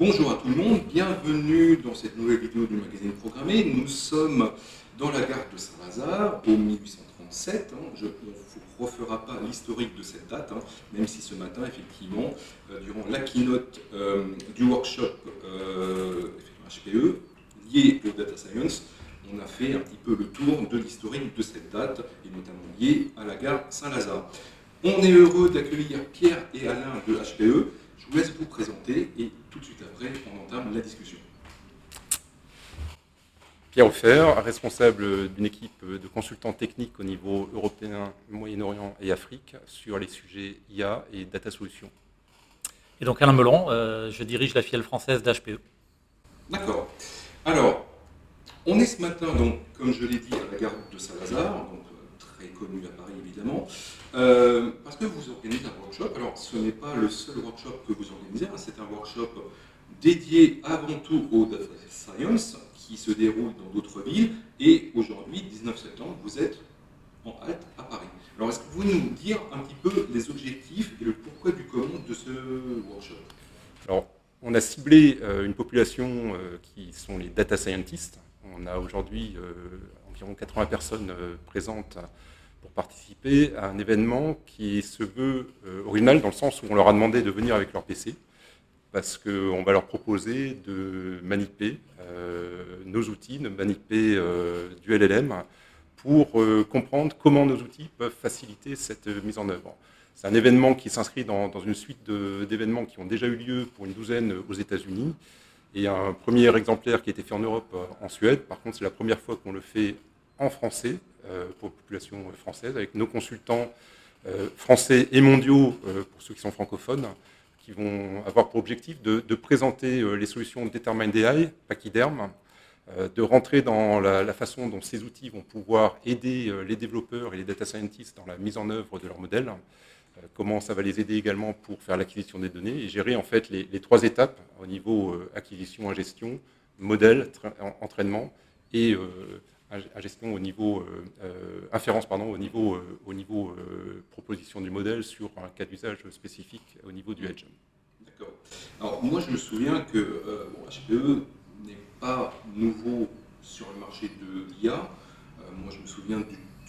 Bonjour à tout le monde, bienvenue dans cette nouvelle vidéo du magazine Programmé. Nous sommes dans la gare de Saint-Lazare, au 1837. Hein. Je, ne refera pas l'historique de cette date, hein, même si ce matin, effectivement, euh, durant la keynote euh, du workshop HPE euh, lié au data science, on a fait un petit peu le tour de l'historique de cette date, et notamment lié à la gare Saint-Lazare. On est heureux d'accueillir Pierre et Alain de HPE. Je vous laisse vous présenter et tout de suite après, on entame la discussion. Pierre Offert, responsable d'une équipe de consultants techniques au niveau européen, Moyen-Orient et Afrique sur les sujets IA et data solutions. Et donc Alain Melon, euh, je dirige la filiale française d'HPE. D'accord. Alors, on est ce matin, donc, comme je l'ai dit, à la gare de Saint-Lazare, donc très connue à Paris évidemment, euh, parce que vous organisez un workshop. Alors, ce n'est pas le seul workshop que vous organisez, hein, c'est un workshop dédié avant tout au data science qui se déroule dans d'autres villes. Et aujourd'hui, 19 septembre, vous êtes en halte à Paris. Alors, est-ce que vous pouvez nous dire un petit peu les objectifs et le pourquoi du comment de ce workshop? Alors, on a ciblé euh, une population qui sont les data scientists on a aujourd'hui euh, environ 80 personnes euh, présentes pour participer à un événement qui se veut euh, original dans le sens où on leur a demandé de venir avec leur PC parce qu'on va leur proposer de maniper nos outils, de maniper du LLM pour comprendre comment nos outils peuvent faciliter cette mise en œuvre. C'est un événement qui s'inscrit dans, dans, une suite d'événements qui ont déjà eu lieu pour une douzaine aux États-Unis et un premier exemplaire qui a été fait en Europe, euh, en Suède. Par contre, c'est la première fois qu'on le fait en français, euh, pour la population française, avec nos consultants euh, français et mondiaux, pour ceux qui sont francophones, qui vont avoir pour objectif de, présenter les solutions Determined AI, Pachyderm, de rentrer dans la, façon dont ces outils vont pouvoir aider les développeurs et les data scientists dans la mise en œuvre de leurs modèles, euh, comment ça va les aider également pour faire l'acquisition des données et gérer en fait les, trois étapes au niveau euh, acquisition, gestion, modèle, entraînement et euh, gestion au niveau inférence pardon au niveau au niveau proposition du modèle sur un cas d'usage spécifique au niveau du edge. D'accord. Alors moi je me souviens que HPE n'est pas nouveau sur le marché de l'IA. moi je me souviens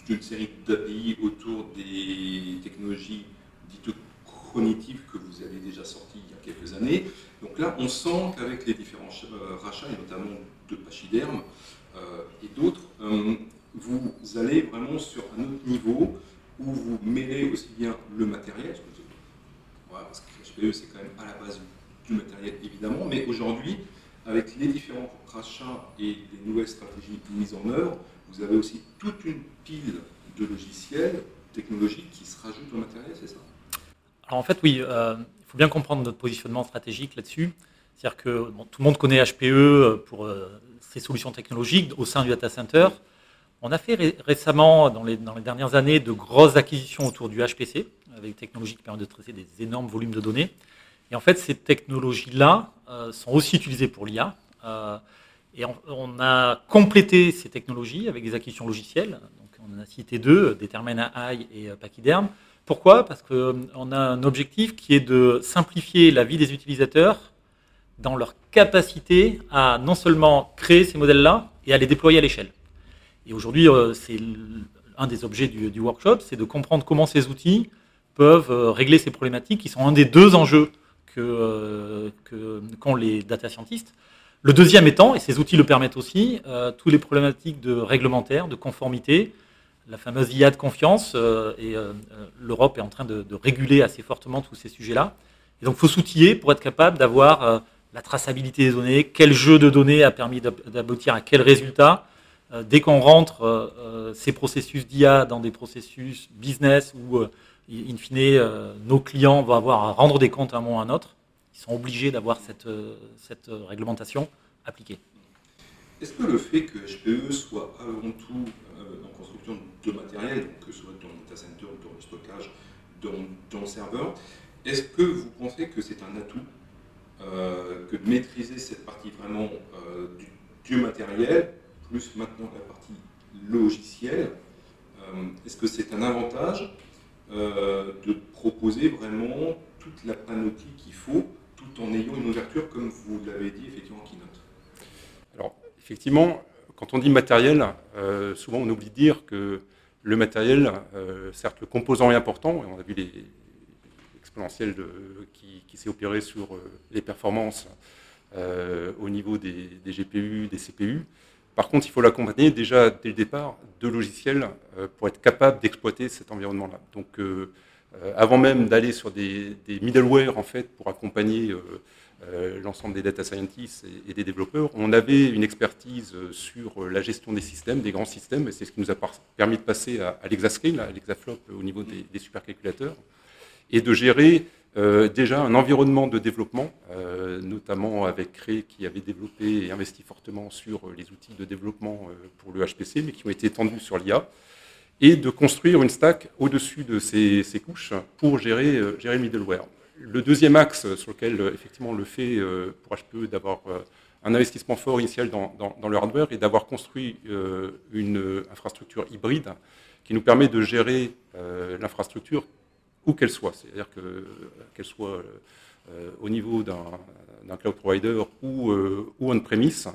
d'une série d'API autour des technologies dites cognitives que vous avez déjà sorties il y a quelques années. Donc là, on sent qu'avec les différents euh, rachats, et notamment de Pachyderm euh, et d'autres, euh, vous allez vraiment sur un autre niveau où vous mêlez aussi bien le matériel, parce que HPE c'est quand même à la base du matériel évidemment, mais aujourd'hui, avec les différents rachats et les nouvelles stratégies mises en œuvre, vous avez aussi toute une pile de logiciels technologiques qui se rajoutent au matériel, c'est ça? Alors en fait, oui, euh, il faut bien comprendre notre positionnement stratégique là-dessus. C'est-à-dire que tout le monde connaît HPE euh, pour euh, ses solutions technologiques au sein du data center. On a fait récemment, dans les, dernières années, de grosses acquisitions autour du HPC, avec des technologies qui permettent de traiter des énormes volumes de données. Et en fait, ces technologies-là sont aussi utilisées pour l'IA. Et on, a complété ces technologies avec des acquisitions logicielles. Donc on en a cité deux, Determine AI et euh, Pachyderm. Pourquoi? Parce qu'on euh, a un objectif qui est de simplifier la vie des utilisateurs dans leur capacité à non seulement créer ces modèles-là et à les déployer à l'échelle. Et aujourd'hui, euh, c'est un des objets du, workshop, c'est de comprendre comment ces outils peuvent régler ces problématiques qui sont un des deux enjeux que, qu'ont les data scientists. Le deuxième étant, et ces outils le permettent aussi, euh, toutes les problématiques de réglementaire, de conformité, la fameuse IA de confiance, euh, et euh, l'Europe est en train de, réguler assez fortement tous ces sujets-là. Et donc il faut s'outiller pour être capable d'avoir la traçabilité des données, quel jeu de données a permis d'aboutir à quel résultat. dès qu'on rentre ces processus d'IA dans des processus business où, in fine, nos clients vont avoir à rendre des comptes à un moment ou à un autre, ils sont obligés d'avoir cette, euh, euh, réglementation appliquée. Est-ce que le fait que HPE soit avant tout euh, en construction de matériel, que ce soit dans le data center, dans le stockage, dans, le serveur, est-ce que vous pensez que c'est un atout que de maîtriser cette partie vraiment du, matériel, plus maintenant la partie logicielle Est-ce que c'est un avantage de proposer vraiment toute la panoplie qu'il faut tout en ayant une ouverture, comme vous l'avez dit effectivement en keynote? Alors, effectivement, quand on dit matériel, euh, souvent on oublie de dire que le matériel, euh, certes, le composant est important, et on a vu l'exponentiel qui, s'est opéré sur euh, les performances au niveau des, GPU, des CPU. Par contre, il faut l'accompagner déjà dès le départ de logiciels pour être capable d'exploiter cet environnement-là. Donc, avant même d'aller sur des, des, middleware en fait pour accompagner euh, l'ensemble des data scientists et, des développeurs, on avait une expertise euh, sur la gestion des systèmes, des grands systèmes, et c'est ce qui nous a permis de passer à, l'exascale, à l'exaflop au niveau des, supercalculateurs, et de gérer euh, déjà un environnement de développement, notamment avec Cré qui avait développé et investi fortement sur les outils de développement pour le HPC, mais qui ont été étendus sur l'IA, et de construire une stack au-dessus de ces, couches pour gérer, le middleware. Le deuxième axe sur lequel, euh, effectivement, le fait euh, pour HPE d'avoir euh, un investissement fort initial dans, le hardware et d'avoir construit une infrastructure hybride qui nous permet de gérer l'infrastructure où qu'elle soit. C'est-à-dire qu'elle soit au niveau d'un cloud provider ou, ou on-premise.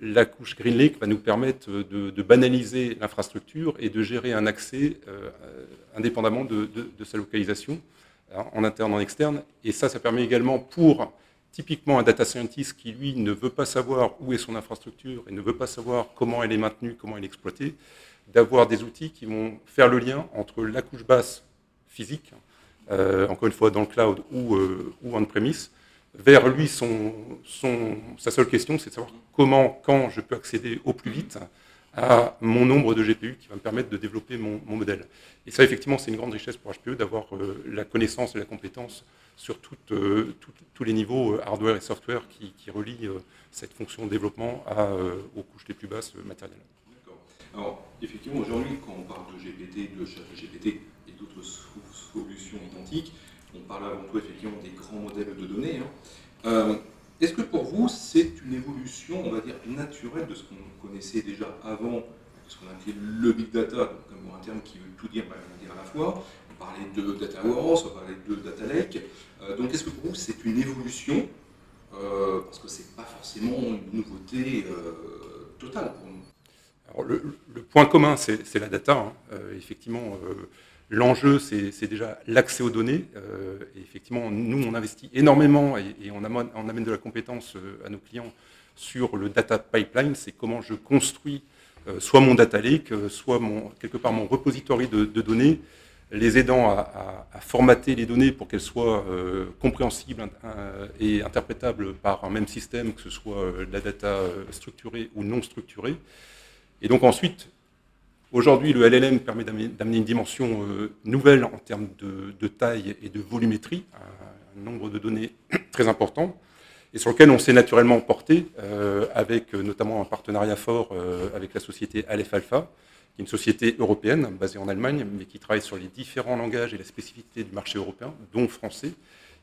la couche GreenLake va nous permettre de, banaliser l'infrastructure et de gérer un accès indépendamment de, sa localisation en interne, en externe. Et ça, ça permet également pour typiquement un data scientist qui, lui, ne veut pas savoir où est son infrastructure et ne veut pas savoir comment elle est maintenue, comment elle est exploitée, d'avoir des outils qui vont faire le lien entre la couche basse physique, euh, encore une fois dans le cloud ou, euh, ou on-premise, vers lui, son, sa seule question, c'est de savoir comment, quand je peux accéder au plus vite à mon nombre de GPU qui va me permettre de développer mon, modèle. Et ça, effectivement, c'est une grande richesse pour HPE d'avoir euh, la connaissance et la compétence sur euh, tous les niveaux hardware et software qui, relient cette fonction de développement aux couches les plus basses matérielles. Alors, effectivement, aujourd'hui, quand on parle de GPT, de GPT et d'autres solutions identiques, on parle avant tout effectivement des grands modèles de données. Hein. Est-ce que pour vous, c'est une évolution, on va dire, naturelle de ce qu'on connaissait déjà avant, ce qu'on appelait le big data, comme un terme qui veut tout dire, dire à la fois On parlait de data on parlait de data lake. Euh, donc, est-ce que pour vous, c'est une évolution euh, Parce que ce n'est pas forcément une nouveauté euh, totale pour nous? Alors, le, point commun, c'est la data. Hein. effectivement, L'enjeu, c'est déjà l'accès aux données. Euh, et effectivement, nous, on investit énormément et, on, amène, de la compétence euh, à nos clients sur le data pipeline. C'est comment je construis euh, soit mon data lake, soit mon, quelque part mon repository de, données, les aidant à, formater les données pour qu'elles soient compréhensibles et interprétables par un même système, que ce soit la data structurée ou non structurée. Et donc ensuite, Aujourd'hui, le LLM permet d'amener une dimension euh, nouvelle en termes de, taille et de volumétrie, un nombre de données très important, et sur lequel on s'est naturellement porté, euh, avec euh, notamment un partenariat fort avec la société Aleph Alpha, qui est une société européenne basée en Allemagne, mais qui travaille sur les différents langages et les spécificités du marché européen, dont français,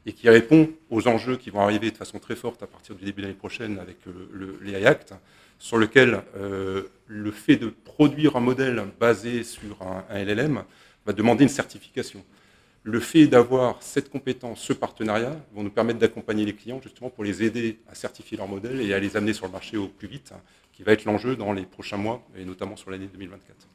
et qui répond aux enjeux qui vont arriver de façon très forte à partir du début de l'année prochaine avec le, l'AI Act, sur lequel euh, le fait de produire un modèle basé sur un, LLM va demander une certification. Le fait d'avoir cette compétence, ce partenariat, vont nous permettre d'accompagner les clients justement pour les aider à certifier leur modèle et à les amener sur le marché au plus vite, qui va être l'enjeu dans les prochains mois et notamment sur l'année 2024.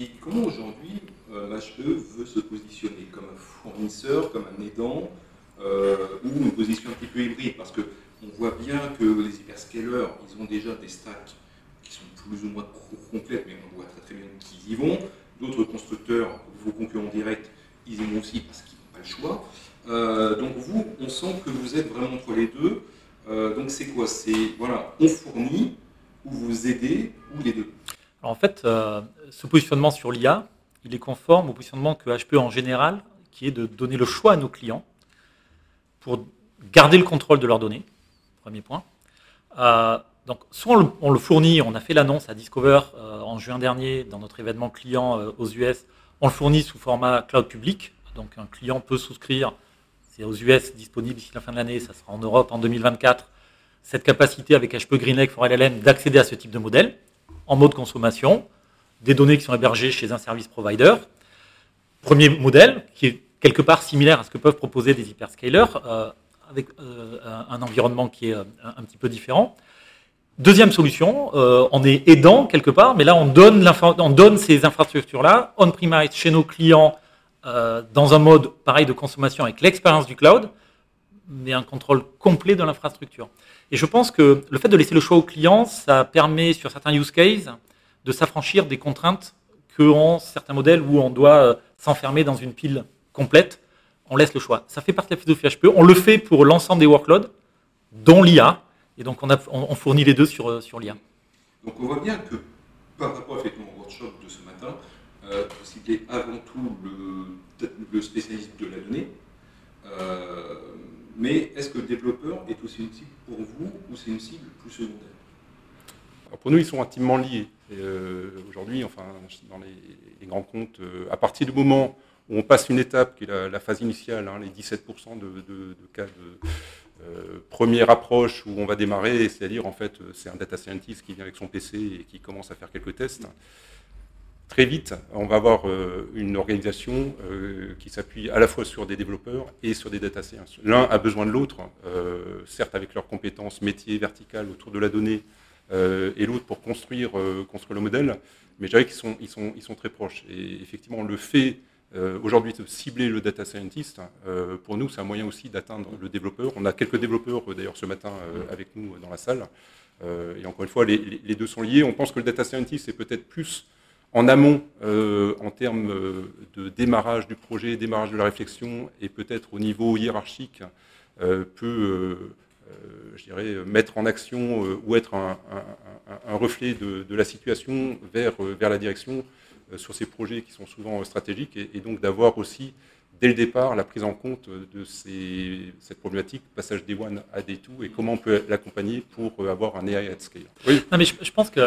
Et comment aujourd'hui euh, HPE veut se positionner comme un fournisseur, comme un aidant, euh, ou une position un petit peu hybride Parce que on voit bien que les hyperscalers, ils ont déjà des stacks qui sont plus ou moins complètes, mais on voit très très bien qu'ils y vont. D'autres constructeurs, vos concurrents directs, ils y vont aussi parce qu'ils n'ont pas le choix. Euh, donc vous, on sent que vous êtes vraiment entre les deux. Euh, donc c'est quoi? C'est voilà, on fournit ou vous aidez ou les deux Alors en fait, euh, ce positionnement sur l'IA, il est conforme au positionnement que HPE en général, qui est de donner le choix à nos clients pour garder le contrôle de leurs données, Premier point. Euh, donc, soit on le, fournit, on a fait l'annonce à Discover euh, en juin dernier dans notre événement client euh, aux US, on le fournit sous format cloud public. Donc, un client peut souscrire, c'est aux US disponible d'ici la fin de l'année, ça sera en Europe en 2024. Cette capacité avec HP GreenLake for LLM d'accéder à ce type de modèle en mode consommation, des données qui sont hébergées chez un service provider. Premier modèle qui est quelque part similaire à ce que peuvent proposer des hyperscalers avec un environnement qui est un petit peu différent. Deuxième solution, on est aidant quelque part, mais là on donne, on donne ces infrastructures-là on-premise chez nos clients dans un mode pareil de consommation avec l'expérience du cloud, mais un contrôle complet de l'infrastructure. Et je pense que le fait de laisser le choix au client, ça permet sur certains use cases de s'affranchir des contraintes que ont certains modèles où on doit euh, s'enfermer dans une pile complète. On laisse le choix. Ça fait partie de la philosophie HPE. On le fait pour l'ensemble des workloads, dont l'IA. Et donc on, a, on, fournit les deux sur, euh, sur l'IA. Donc on voit bien que par rapport effectivement au workshop de ce matin, euh, vous citez avant tout le, le, spécialiste de la donnée. Euh, mais est-ce que le développeur est aussi une cible pour vous ou c'est une cible plus secondaire? Pour nous, ils sont intimement liés. Euh, aujourd'hui, enfin, dans les, grands comptes, euh, à partir du moment où on passe une étape qui est la, phase initiale, hein, les 17% de, cas de euh, première approche où on va démarrer, c'est-à-dire en fait c'est un data scientist qui vient avec son PC et qui commence à faire quelques tests très vite, on va avoir euh, une organisation euh, qui s'appuie à la fois sur des développeurs et sur des data scientists. L'un a besoin de l'autre, certes avec leurs compétences métiers verticales autour de la donnée, et l'autre pour construire, construire le modèle, mais je qu'ils sont, ils sont, ils sont très proches. Et effectivement, le fait aujourd'hui de cibler le data scientist, pour nous, c'est un moyen aussi d'atteindre le développeur. On a quelques développeurs d'ailleurs ce matin avec nous dans la salle. et encore une fois, les, les, deux sont liés. On pense que le data scientist est peut-être plus en amont, euh, en termes euh, de démarrage du projet, démarrage de la réflexion, et peut-être au niveau hiérarchique, euh, peut, je dirais, mettre en action ou être un, reflet de, la situation vers, vers la direction sur ces projets qui sont souvent stratégiques, et, donc d'avoir aussi dès le départ la prise en compte de cette problématique, passage des one à des two, et comment on peut l'accompagner pour avoir un AI at scale. Oui. Non, mais je, pense que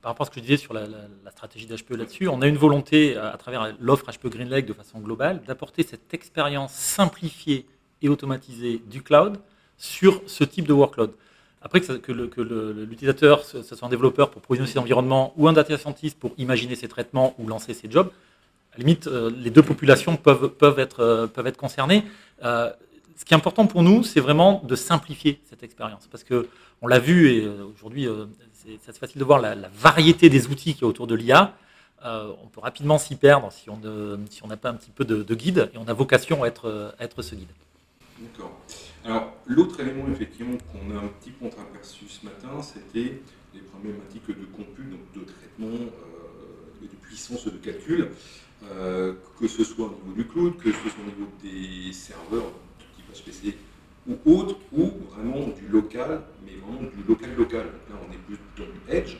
par rapport à ce que je disais sur la, stratégie d'HPE là-dessus, on a une volonté, à, travers l'offre HPE Green Lake de façon globale, d'apporter cette expérience simplifiée et automatisée du cloud sur ce type de workload. Après que, l'utilisateur, ce soit un développeur pour provisionner ses environnements ou un data scientist pour imaginer ses traitements ou lancer ses jobs, à la limite, euh, les deux populations peuvent, euh, être concernées. Euh, ce qui est important pour nous, c'est vraiment de simplifier cette expérience. Parce qu'on l'a vu, et aujourd'hui, c'est facile de voir la, variété des outils qui est autour de l'IA. On peut rapidement s'y perdre si on n'a pas un petit peu de, guide, et on a vocation à être, être ce guide. D'accord. Alors, l'autre élément, effectivement, qu'on a un petit peu aperçu ce matin, c'était les problématiques de compute, donc de traitement euh, et de puissance de calcul, euh, que ce soit au niveau du cloud, que ce soit au niveau des serveurs, type HPC ou autre, ou vraiment du local, mais vraiment du local-local. Là, on est plus dans du edge.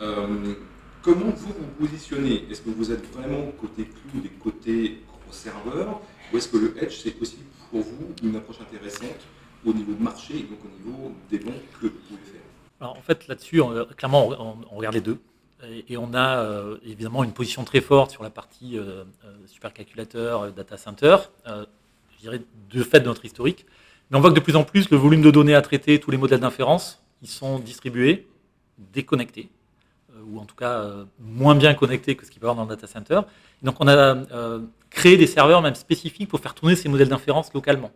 Euh, comment vous vous positionnez? Est-ce que vous êtes vraiment côté cloud et côté gros serveur Ou est-ce que le edge, c'est aussi pour vous une approche intéressante au niveau de marché et donc au niveau des bons que vous pouvez faire Alors, En fait, là-dessus, clairement, on, regarde les deux. Et, on a euh, évidemment une position très forte sur la partie euh, supercalculateur, data center, je dirais de fait de notre historique. Mais on voit que de plus en plus, le volume de données à traiter, tous les modèles d'inférence, ils sont distribués, déconnectés, euh, ou en tout cas euh, moins bien connectés que ce qu'il peut y avoir dans le data center. donc on a euh, créé des serveurs même spécifiques pour faire tourner ces modèles d'inférence localement,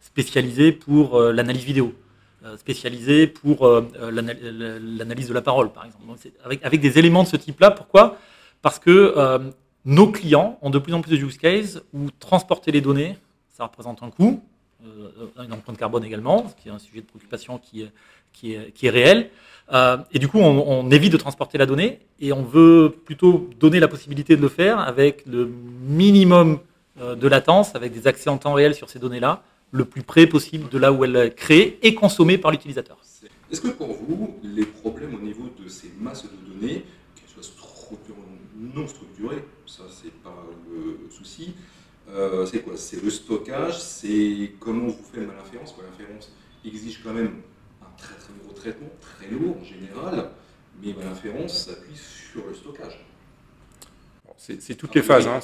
spécialisés pour l'analyse vidéo, spécialisés pour l'analyse de la parole, par exemple. avec, avec, des éléments de ce type-là, pourquoi? Parce que nos clients ont de plus en plus de use cases où transporter les données, ça représente un coût, euh, une empreinte carbone également, ce qui est un sujet de préoccupation qui est, qui est, est réel. Euh, et du coup, on, évite de transporter la donnée et on veut plutôt donner la possibilité de le faire avec le minimum euh, de latence, avec des accès en temps réel sur ces données-là, le plus près possible de là où elles sont créées et consommées par l'utilisateur. Est-ce que pour vous, les problèmes au niveau de ces masses de données, qu'elles soient non structurées, ça c'est pas le souci, euh, c'est quoi? C'est le stockage, c'est comment vous faites l'inférence. L'inférence exige quand même un très très gros traitement, très lourd en général, mais l'inférence s'appuie sur le stockage. C'est toutes les phases. Hein.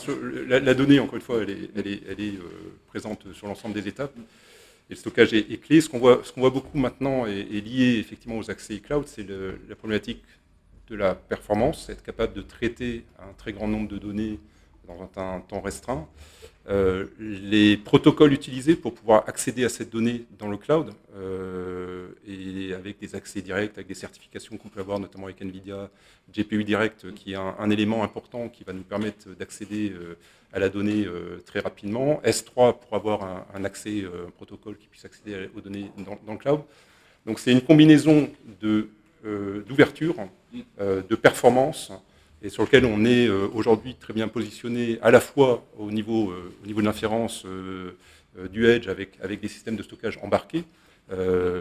La, donnée, encore une fois, elle est, euh, présente sur l'ensemble des étapes. Et le stockage est, clé. Ce qu'on voit, voit, beaucoup maintenant est, lié effectivement aux accès cloud, c'est la problématique de la performance, être capable de traiter un très grand nombre de données dans un temps restreint. euh, les protocoles utilisés pour pouvoir accéder à cette donnée dans le cloud, euh, et avec des accès directs, avec des certifications qu'on peut avoir, notamment avec NVIDIA, GPU Direct, qui est un, élément important qui va nous permettre d'accéder euh, à la donnée très rapidement. S3 pour avoir un, accès, un protocole qui puisse accéder aux données dans, le cloud. Donc c'est une combinaison d'ouverture, de, de performance, et sur lequel on est euh, aujourd'hui très bien positionné à la fois au niveau, euh, au niveau de l'inférence euh, du edge avec, avec des systèmes de stockage embarqués,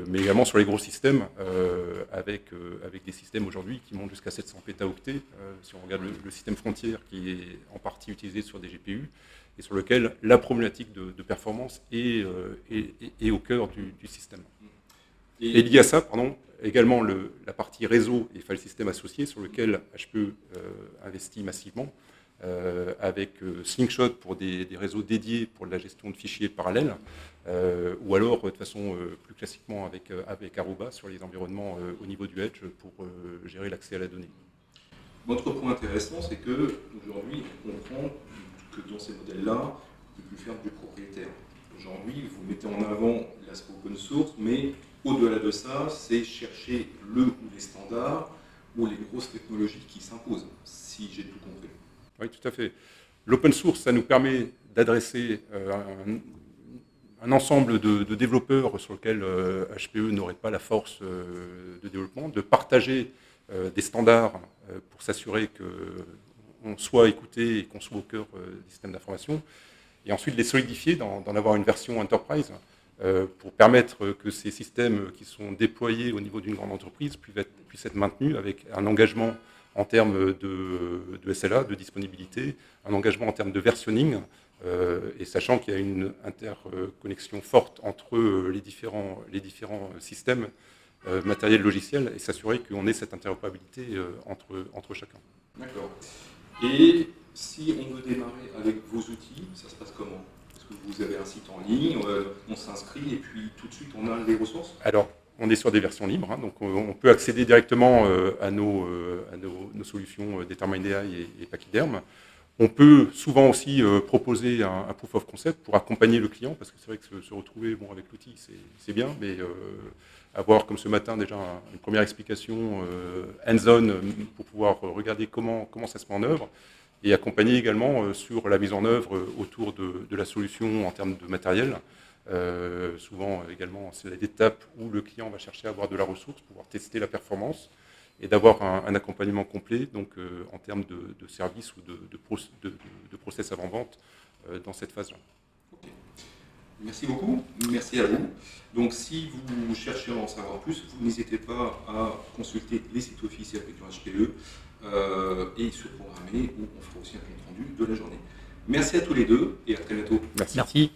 mais également sur les gros systèmes avec, avec des systèmes aujourd'hui qui montent jusqu'à 700 pétaoctets. si on regarde le, système frontière qui est en partie utilisé sur des GPU et sur lequel la problématique de, performance est, est, au cœur du, système. Et, lié à ça, pardon, également la partie réseau et file system associé sur lequel HPE euh, investit massivement, euh, avec euh, Slingshot pour des, réseaux dédiés pour la gestion de fichiers parallèles, ou alors de façon plus classiquement avec, avec Aruba sur les environnements au niveau du Edge pour gérer l'accès à la donnée. Votre point intéressant, c'est qu'aujourd'hui, on comprend que dans ces modèles-là, on ne peut plus faire du propriétaire. Aujourd'hui, vous mettez en avant l'aspect open source, mais au-delà de ça, c'est chercher le ou les standards ou les grosses technologies qui s'imposent, si j'ai tout compris. Oui, tout à fait. L'open source, ça nous permet d'adresser euh, un, ensemble de, développeurs sur lesquels HPE euh, n'aurait pas la force euh, de développement, de partager des standards pour s'assurer qu'on soit écouté et qu'on soit au cœur des systèmes d'information, et ensuite les solidifier, d'en avoir une version enterprise pour permettre que ces systèmes qui sont déployés au niveau d'une grande entreprise puissent être, maintenus avec un engagement en termes de, SLA, de disponibilité, un engagement en termes de versionning, euh, et sachant qu'il y a une interconnexion forte entre les différents, les différents systèmes euh, matériels logiciels et s'assurer qu'on ait cette interopérabilité entre chacun. D'accord. Et si on veut démarrer avec vos outils, ça se passe comment? Vous avez un site en ligne, euh, on s'inscrit et puis tout de suite on a les ressources Alors, on est sur des versions libres, hein, donc on peut accéder directement euh, à, nos, euh, solutions Determine AI et, et Pachyderm. On peut souvent aussi proposer un, proof of concept pour accompagner le client, parce que c'est vrai que se, retrouver bon, avec l'outil, c'est bien, mais avoir, comme ce matin déjà, une première explication hands-on pour pouvoir regarder comment, comment ça se met en œuvre, et accompagner également euh, sur la mise en œuvre euh, autour de, la solution en termes de matériel. Euh, souvent également, c'est l'étape où le client va chercher à avoir de la ressource, pouvoir tester la performance et d'avoir un, accompagnement complet donc, en termes de, services ou de, de, process avant-vente dans cette phase-là. Merci beaucoup, merci à vous. Donc si vous cherchez à en savoir plus, vous n'hésitez pas à consulter les sites officiels le HPE et se programmer où on fera aussi un compte rendu de la journée. Merci à tous les deux et à très bientôt. Merci. merci.